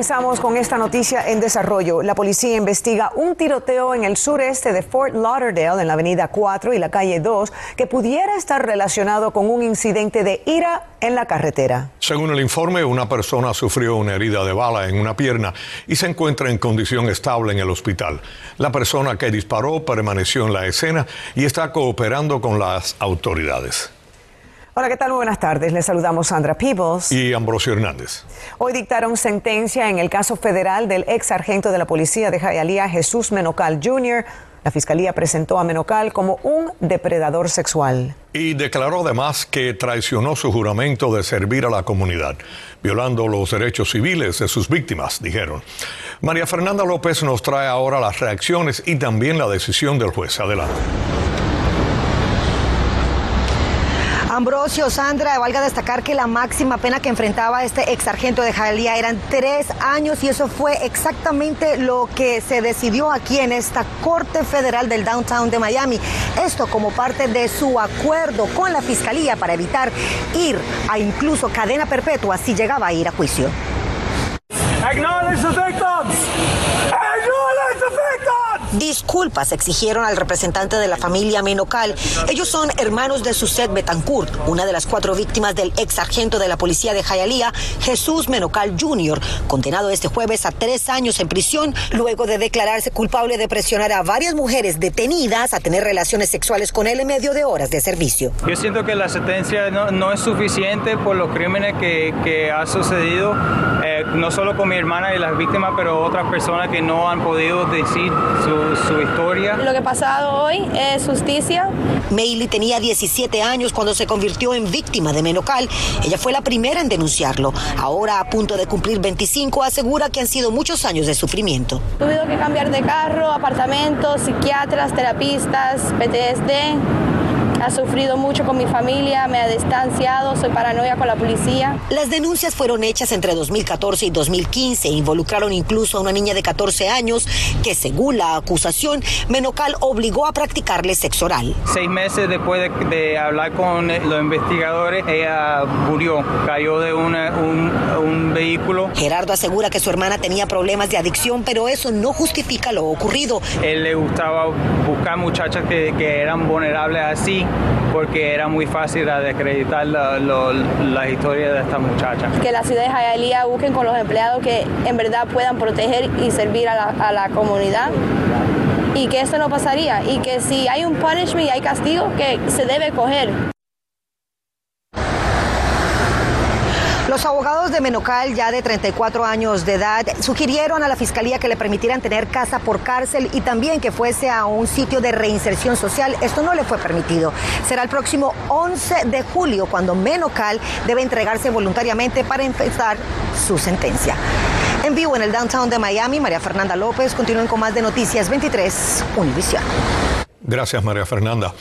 Comenzamos con esta noticia en desarrollo. La policía investiga un tiroteo en el sureste de Fort Lauderdale, en la avenida 4 y la calle 2, que pudiera estar relacionado con un incidente de ira en la carretera. Según el informe, una persona sufrió una herida de bala en una pierna y se encuentra en condición estable en el hospital. La persona que disparó permaneció en la escena y está cooperando con las autoridades. Hola, ¿qué tal? buenas tardes. Les saludamos Sandra Peebles. Y Ambrosio Hernández. Hoy dictaron sentencia en el caso federal del ex sargento de la policía de Hialeah, Jesús Menocal Jr. La fiscalía presentó a Menocal como un depredador sexual. Y declaró además que traicionó su juramento de servir a la comunidad, violando los derechos civiles de sus víctimas, dijeron. María Fernanda López nos trae ahora las reacciones y también la decisión del juez. Adelante. Ambrosio, Sandra, valga destacar que la máxima pena que enfrentaba este ex sargento de Jalía eran tres años y eso fue exactamente lo que se decidió aquí en esta Corte Federal del Downtown de Miami. Esto como parte de su acuerdo con la Fiscalía para evitar ir a incluso cadena perpetua si llegaba a ir a juicio. Disculpas exigieron al representante de la familia Menocal. Ellos son hermanos de Suset Betancourt, una de las cuatro víctimas del ex sargento de la policía de Jayalía, Jesús Menocal Jr., condenado este jueves a tres años en prisión luego de declararse culpable de presionar a varias mujeres detenidas a tener relaciones sexuales con él en medio de horas de servicio. Yo siento que la sentencia no, es suficiente por los crímenes que, que ha sucedido, eh, no solo con mi hermana y las víctimas, pero otras personas que no han podido decir su su, historia. Lo que ha pasado hoy es justicia. Meili tenía 17 años cuando se convirtió en víctima de Menocal. Ella fue la primera en denunciarlo. Ahora, a punto de cumplir 25, asegura que han sido muchos años de sufrimiento. Tuve que cambiar de carro, apartamentos, psiquiatras, terapistas, PTSD ha sufrido mucho con mi familia, me ha distanciado, soy paranoia con la policía. Las denuncias fueron hechas entre 2014 y 2015 e involucraron incluso a una niña de 14 años que, según la acusación, Menocal obligó a practicarle sexo oral. Seis meses después de, hablar con los investigadores, ella murió, cayó de un, un, vehículo. Gerardo asegura que su hermana tenía problemas de adicción, pero eso no justifica lo ocurrido. Él le gustaba buscar muchachas que, que eran vulnerables así porque era muy fácil desacreditar la, historia de esta muchacha. Que la ciudad de Hialeah busquen con los empleados que en verdad puedan proteger y servir a la, a la comunidad y que esto no pasaría y que si hay un punishment y hay castigo que se debe coger. Los abogados de Menocal, ya de 34 años de edad, sugirieron a la fiscalía que le permitieran tener casa por cárcel y también que fuese a un sitio de reinserción social. Esto no le fue permitido. Será el próximo 11 de julio cuando Menocal debe entregarse voluntariamente para empezar su sentencia. En vivo en el downtown de Miami, María Fernanda López. Continúen con más de Noticias 23, Univisión. Gracias, María Fernanda.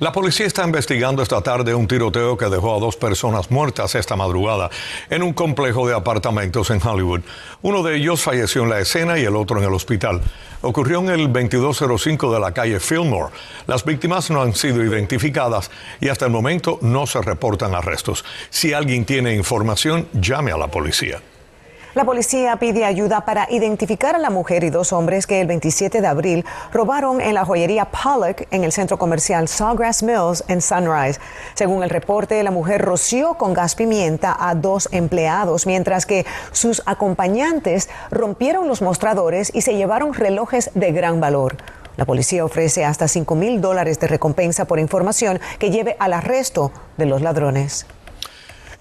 La policía está investigando esta tarde un tiroteo que dejó a dos personas muertas esta madrugada en un complejo de apartamentos en Hollywood. Uno de ellos falleció en la escena y el otro en el hospital. Ocurrió en el 2205 de la calle Fillmore. Las víctimas no han sido identificadas y hasta el momento no se reportan arrestos. Si alguien tiene información, llame a la policía. La policía pide ayuda para identificar a la mujer y dos hombres que el 27 de abril robaron en la joyería Pollock en el centro comercial Sawgrass Mills en Sunrise. Según el reporte, la mujer roció con gas pimienta a dos empleados, mientras que sus acompañantes rompieron los mostradores y se llevaron relojes de gran valor. La policía ofrece hasta 5 mil dólares de recompensa por información que lleve al arresto de los ladrones.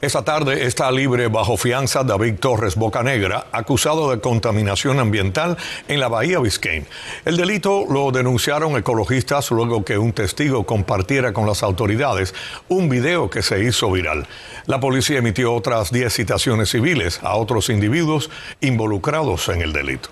Esta tarde está libre bajo fianza David Torres Bocanegra, acusado de contaminación ambiental en la Bahía Biscayne. El delito lo denunciaron ecologistas luego que un testigo compartiera con las autoridades un video que se hizo viral. La policía emitió otras 10 citaciones civiles a otros individuos involucrados en el delito.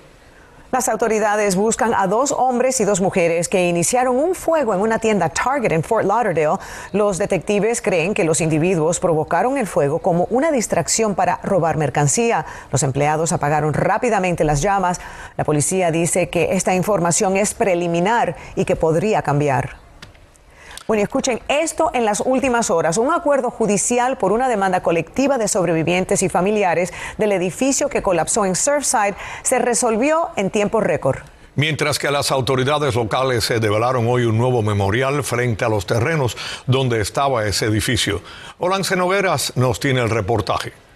Las autoridades buscan a dos hombres y dos mujeres que iniciaron un fuego en una tienda Target en Fort Lauderdale. Los detectives creen que los individuos provocaron el fuego como una distracción para robar mercancía. Los empleados apagaron rápidamente las llamas. La policía dice que esta información es preliminar y que podría cambiar. Bueno, escuchen esto en las últimas horas. Un acuerdo judicial por una demanda colectiva de sobrevivientes y familiares del edificio que colapsó en Surfside se resolvió en tiempo récord. Mientras que las autoridades locales se develaron hoy un nuevo memorial frente a los terrenos donde estaba ese edificio. Olance Nogueras nos tiene el reportaje.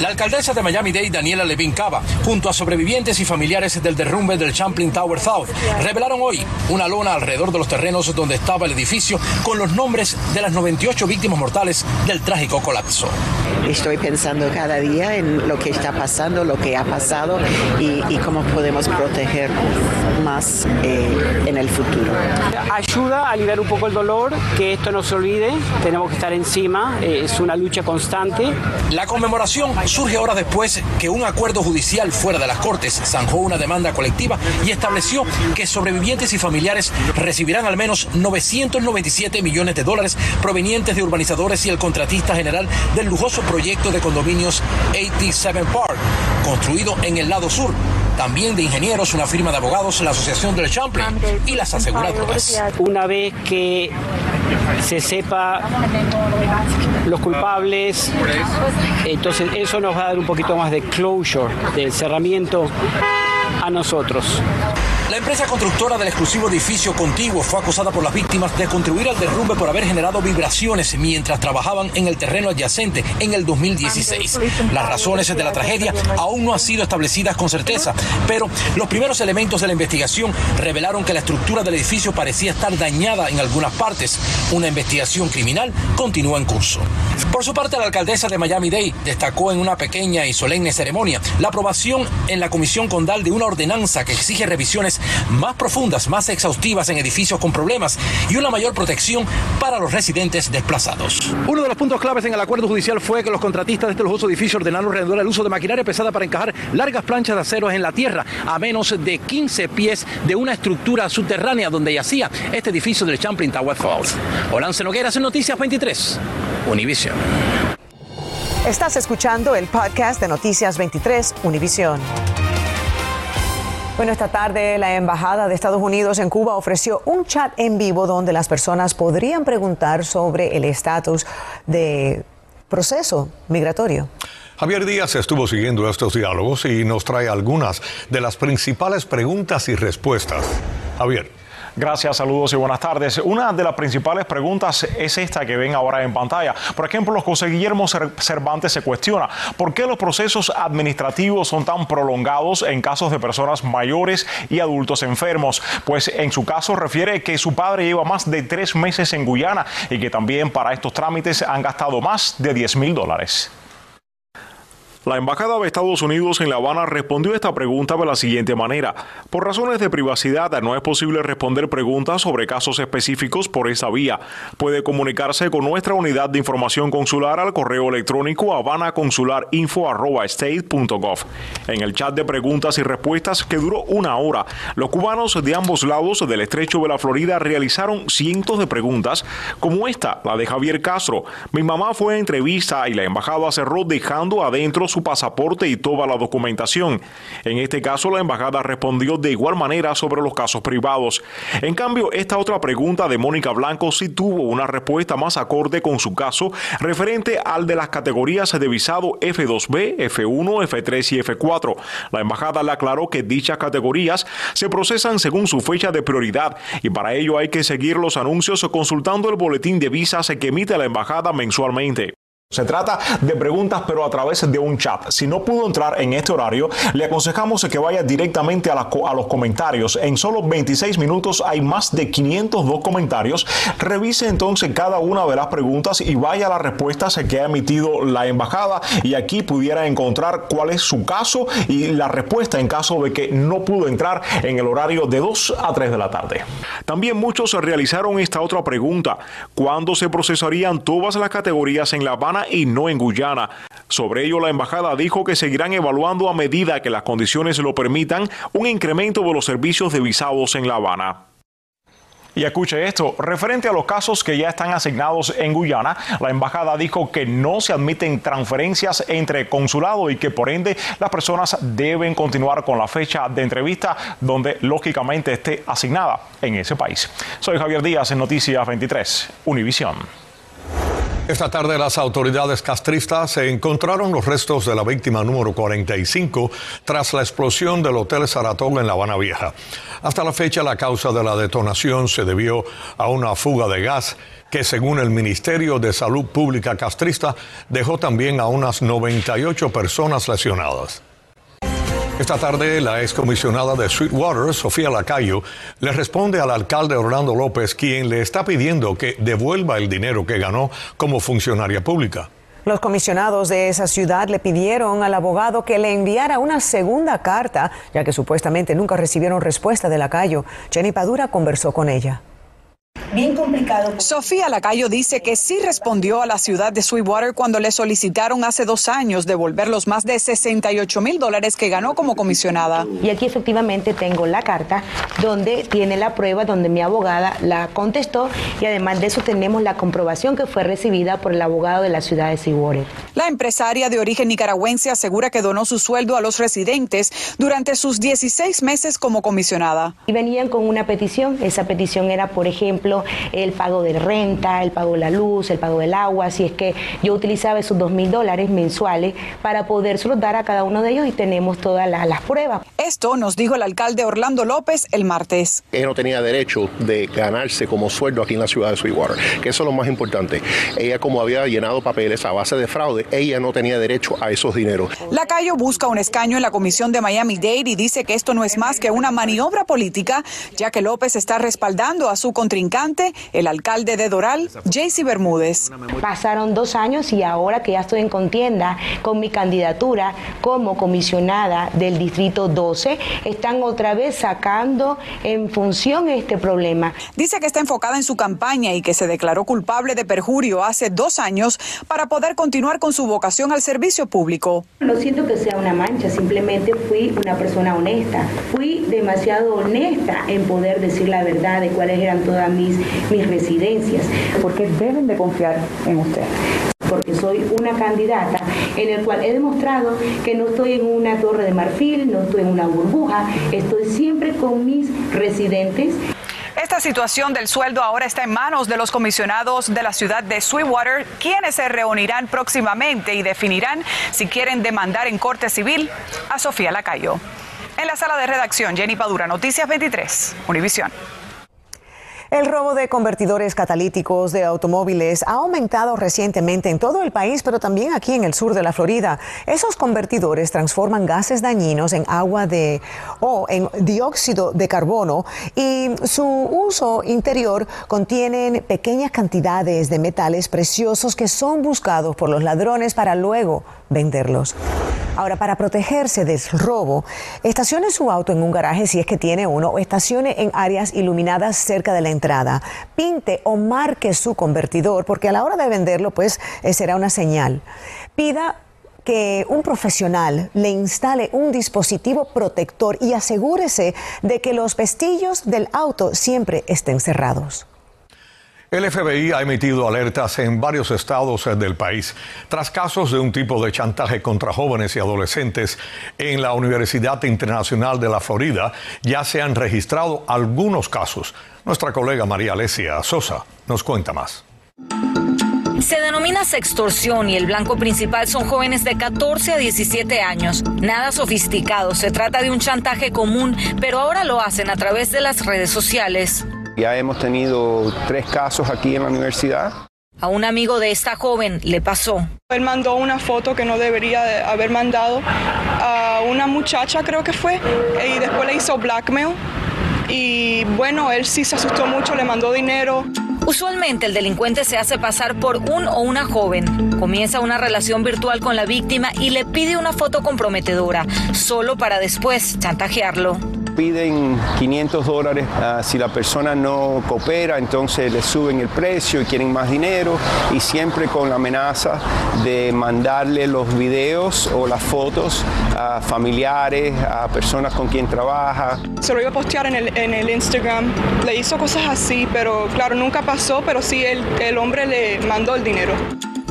La alcaldesa de Miami-Dade, Daniela Levin Cava, junto a sobrevivientes y familiares del derrumbe del Champlain Tower South, revelaron hoy una lona alrededor de los terrenos donde estaba el edificio con los nombres de las 98 víctimas mortales del trágico colapso. Estoy pensando cada día en lo que está pasando, lo que ha pasado y, cómo podemos proteger más eh, en el futuro. Ayuda a aliviar un poco el dolor, que esto no se olvide, tenemos que estar encima, eh, es una lucha constante. La conmemoración surge horas después que un acuerdo judicial fuera de las Cortes zanjó una demanda colectiva y estableció que sobrevivientes y familiares recibirán al menos 997 millones de dólares provenientes de urbanizadores y el contratista general del lujoso proyecto de condominios 87 Park, construido en el lado sur también de ingenieros, una firma de abogados, la Asociación del Champlain y las aseguradoras. Una vez que se sepa los culpables, entonces eso nos va a dar un poquito más de closure, de cerramiento a nosotros. La empresa constructora del exclusivo edificio contiguo fue acusada por las víctimas de contribuir al derrumbe por haber generado vibraciones mientras trabajaban en el terreno adyacente en el 2016. Las razones de la tragedia aún no han sido establecidas con certeza, pero los primeros elementos de la investigación revelaron que la estructura del edificio parecía estar dañada en algunas partes. Una investigación criminal continúa en curso. Por su parte, la alcaldesa de Miami-Dade destacó en una pequeña y solemne ceremonia la aprobación en la Comisión Condal de una ordenanza que exige revisiones más profundas, más exhaustivas en edificios con problemas y una mayor protección para los residentes desplazados. Uno de los puntos claves en el acuerdo judicial fue que los contratistas de este lujoso edificio ordenaron alrededor el uso de maquinaria pesada para encajar largas planchas de acero en la tierra a menos de 15 pies de una estructura subterránea donde yacía este edificio del Champlain Tower Falls. Olance en Noticias 23, Univision. Estás escuchando el podcast de Noticias 23, Univision. Bueno, esta tarde la Embajada de Estados Unidos en Cuba ofreció un chat en vivo donde las personas podrían preguntar sobre el estatus de proceso migratorio. Javier Díaz estuvo siguiendo estos diálogos y nos trae algunas de las principales preguntas y respuestas. Javier. Gracias, saludos y buenas tardes. Una de las principales preguntas es esta que ven ahora en pantalla. Por ejemplo, José Guillermo Cervantes se cuestiona por qué los procesos administrativos son tan prolongados en casos de personas mayores y adultos enfermos. Pues en su caso refiere que su padre lleva más de tres meses en Guyana y que también para estos trámites han gastado más de 10 mil dólares. La Embajada de Estados Unidos en La Habana respondió esta pregunta de la siguiente manera. Por razones de privacidad no es posible responder preguntas sobre casos específicos por esa vía. Puede comunicarse con nuestra unidad de información consular al correo electrónico habanaconsularinfo.state.gov. En el chat de preguntas y respuestas que duró una hora, los cubanos de ambos lados del estrecho de la Florida realizaron cientos de preguntas, como esta, la de Javier Castro. Mi mamá fue a entrevista y la embajada cerró dejando adentro su pasaporte y toda la documentación. En este caso, la embajada respondió de igual manera sobre los casos privados. En cambio, esta otra pregunta de Mónica Blanco sí tuvo una respuesta más acorde con su caso referente al de las categorías de visado F2B, F1, F3 y F4. La embajada le aclaró que dichas categorías se procesan según su fecha de prioridad y para ello hay que seguir los anuncios consultando el boletín de visas que emite la embajada mensualmente. Se trata de preguntas pero a través de un chat. Si no pudo entrar en este horario, le aconsejamos que vaya directamente a, los comentarios. En solo 26 minutos hay más de 502 comentarios. Revise entonces cada una de las preguntas y vaya a las respuestas que ha emitido la embajada y aquí pudiera encontrar cuál es su caso y la respuesta en caso de que no pudo entrar en el horario de 2 a 3 de la tarde. También muchos realizaron esta otra pregunta. ¿Cuándo se procesarían todas las categorías en La Habana y no en Guyana. Sobre ello, la embajada dijo que seguirán evaluando a medida que las condiciones lo permitan un incremento de los servicios de visados en La Habana. Y escuche esto, referente a los casos que ya están asignados en Guyana, la embajada dijo que no se admiten transferencias entre consulados y que por ende las personas deben continuar con la fecha de entrevista donde lógicamente esté asignada en ese país. Soy Javier Díaz en Noticias 23, Univisión. Esta tarde las autoridades castristas se encontraron los restos de la víctima número 45 tras la explosión del Hotel Saratoga en La Habana Vieja. Hasta la fecha la causa de la detonación se debió a una fuga de gas que según el Ministerio de Salud Pública castrista dejó también a unas 98 personas lesionadas. Esta tarde, la excomisionada de Sweetwater, Sofía Lacayo, le responde al alcalde Orlando López, quien le está pidiendo que devuelva el dinero que ganó como funcionaria pública. Los comisionados de esa ciudad le pidieron al abogado que le enviara una segunda carta, ya que supuestamente nunca recibieron respuesta de Lacayo. Jenny Padura conversó con ella bien complicado. Sofía Lacayo dice que sí respondió a la ciudad de Sweetwater cuando le solicitaron hace dos años devolver los más de 68 mil dólares que ganó como comisionada. Y aquí efectivamente tengo la carta donde tiene la prueba, donde mi abogada la contestó y además de eso tenemos la comprobación que fue recibida por el abogado de la ciudad de Sweetwater. La empresaria de origen nicaragüense asegura que donó su sueldo a los residentes durante sus 16 meses como comisionada. Y venían con una petición, esa petición era, por ejemplo, el pago de renta, el pago de la luz, el pago del agua, así es que yo utilizaba esos dos mil dólares mensuales para poder dar a cada uno de ellos y tenemos todas las pruebas. Esto nos dijo el alcalde Orlando López el martes. Ella no tenía derecho de ganarse como sueldo aquí en la ciudad de Sweetwater, que eso es lo más importante. Ella como había llenado papeles a base de fraude, ella no tenía derecho a esos dineros. Lacayo busca un escaño en la comisión de Miami-Dade y dice que esto no es más que una maniobra política, ya que López está respaldando a su contrincante el alcalde de Doral, JC Bermúdez. Pasaron dos años y ahora que ya estoy en contienda con mi candidatura como comisionada del Distrito 12, están otra vez sacando en función este problema. Dice que está enfocada en su campaña y que se declaró culpable de perjurio hace dos años para poder continuar con su vocación al servicio público. No siento que sea una mancha, simplemente fui una persona honesta. Fui demasiado honesta en poder decir la verdad de cuáles eran todas mis mis residencias. Porque deben de confiar en usted porque soy una candidata en el cual he demostrado que no estoy en una torre de marfil, no estoy en una burbuja, estoy siempre con mis residentes. Esta situación del sueldo ahora está en manos de los comisionados de la ciudad de Sweetwater, quienes se reunirán próximamente y definirán si quieren demandar en corte civil a Sofía Lacayo. En la sala de redacción, Jenny Padura, Noticias 23, Univisión. El robo de convertidores catalíticos de automóviles ha aumentado recientemente en todo el país, pero también aquí en el sur de la Florida. Esos convertidores transforman gases dañinos en agua de o en dióxido de carbono y su uso interior contienen pequeñas cantidades de metales preciosos que son buscados por los ladrones para luego venderlos. Ahora, para protegerse del robo, estacione su auto en un garaje si es que tiene uno o estacione en áreas iluminadas cerca de la entrada. Pinte o marque su convertidor porque a la hora de venderlo pues eh, será una señal. Pida que un profesional le instale un dispositivo protector y asegúrese de que los pestillos del auto siempre estén cerrados. El FBI ha emitido alertas en varios estados del país tras casos de un tipo de chantaje contra jóvenes y adolescentes en la Universidad Internacional de la Florida. Ya se han registrado algunos casos. Nuestra colega María Alesia Sosa nos cuenta más. Se denomina sextorsión y el blanco principal son jóvenes de 14 a 17 años. Nada sofisticado, se trata de un chantaje común, pero ahora lo hacen a través de las redes sociales. Ya hemos tenido tres casos aquí en la universidad. A un amigo de esta joven le pasó. Él mandó una foto que no debería haber mandado a una muchacha, creo que fue, y después le hizo blackmail. Y bueno, él sí se asustó mucho, le mandó dinero. Usualmente el delincuente se hace pasar por un o una joven, comienza una relación virtual con la víctima y le pide una foto comprometedora, solo para después chantajearlo. Piden 500 dólares. Ah, si la persona no coopera, entonces le suben el precio y quieren más dinero y siempre con la amenaza de mandarle los videos o las fotos a familiares, a personas con quien trabaja. Se lo iba a postear en el, en el Instagram, le hizo cosas así, pero claro, nunca pasó, pero sí el, el hombre le mandó el dinero.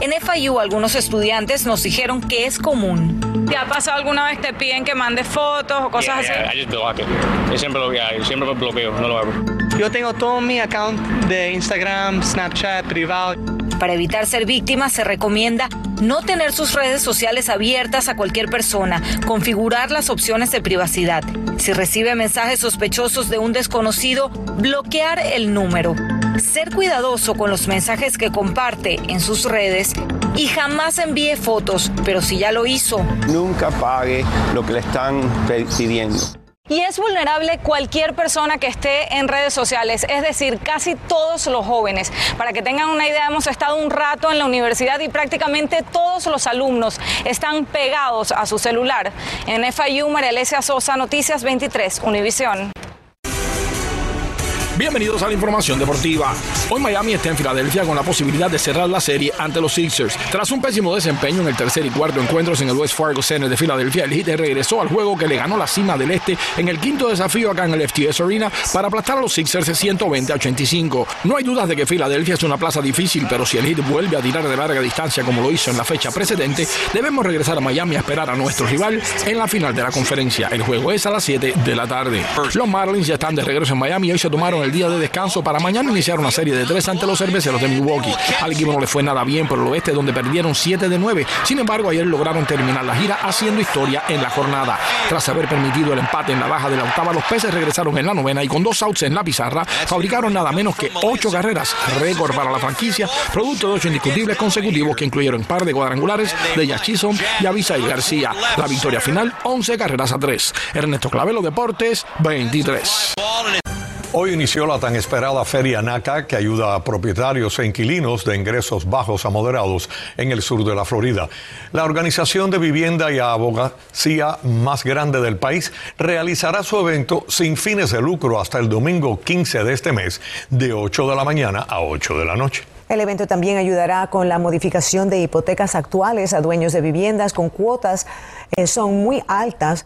En FIU algunos estudiantes nos dijeron que es común. ¿Te ha pasado alguna vez te piden que mandes fotos o cosas así? Yo siempre lo yo siempre lo bloqueo, no lo hago. Yo tengo todo mi account de Instagram, Snapchat, privado. Para evitar ser víctima se recomienda no tener sus redes sociales abiertas a cualquier persona, configurar las opciones de privacidad. Si recibe mensajes sospechosos de un desconocido, bloquear el número. Ser cuidadoso con los mensajes que comparte en sus redes y jamás envíe fotos, pero si ya lo hizo. Nunca pague lo que le están pidiendo. Y es vulnerable cualquier persona que esté en redes sociales, es decir, casi todos los jóvenes. Para que tengan una idea, hemos estado un rato en la universidad y prácticamente todos los alumnos están pegados a su celular. En FIU, María Alesia Sosa, Noticias 23, Univisión. Bienvenidos a la información deportiva. Hoy Miami está en Filadelfia con la posibilidad de cerrar la serie ante los Sixers. Tras un pésimo desempeño en el tercer y cuarto encuentros en el West Fargo Center de Filadelfia, el Heat regresó al juego que le ganó la cima del este en el quinto desafío acá en el FTS Arena para aplastar a los Sixers de 120 a 85. No hay dudas de que Filadelfia es una plaza difícil, pero si el Heat vuelve a tirar de larga distancia como lo hizo en la fecha precedente, debemos regresar a Miami a esperar a nuestro rival en la final de la conferencia. El juego es a las 7 de la tarde. Los Marlins ya están de regreso en Miami y hoy se tomaron el día de descanso para mañana iniciar una serie de tres ante los cerveceros de Milwaukee. Al equipo no le fue nada bien por el oeste, donde perdieron 7 de 9. Sin embargo, ayer lograron terminar la gira haciendo historia en la jornada. Tras haber permitido el empate en la baja de la octava, los peces regresaron en la novena y con dos outs en la pizarra fabricaron nada menos que ocho carreras, récord para la franquicia, producto de ocho indiscutibles consecutivos que incluyeron par de cuadrangulares de Yachison y Avisail García. La victoria final, 11 carreras a 3. Ernesto Clavelo Deportes, 23. Hoy inició la tan esperada Feria NACA que ayuda a propietarios e inquilinos de ingresos bajos a moderados en el sur de la Florida. La organización de vivienda y abogacía más grande del país realizará su evento sin fines de lucro hasta el domingo 15 de este mes de 8 de la mañana a 8 de la noche. El evento también ayudará con la modificación de hipotecas actuales a dueños de viviendas con cuotas que son muy altas.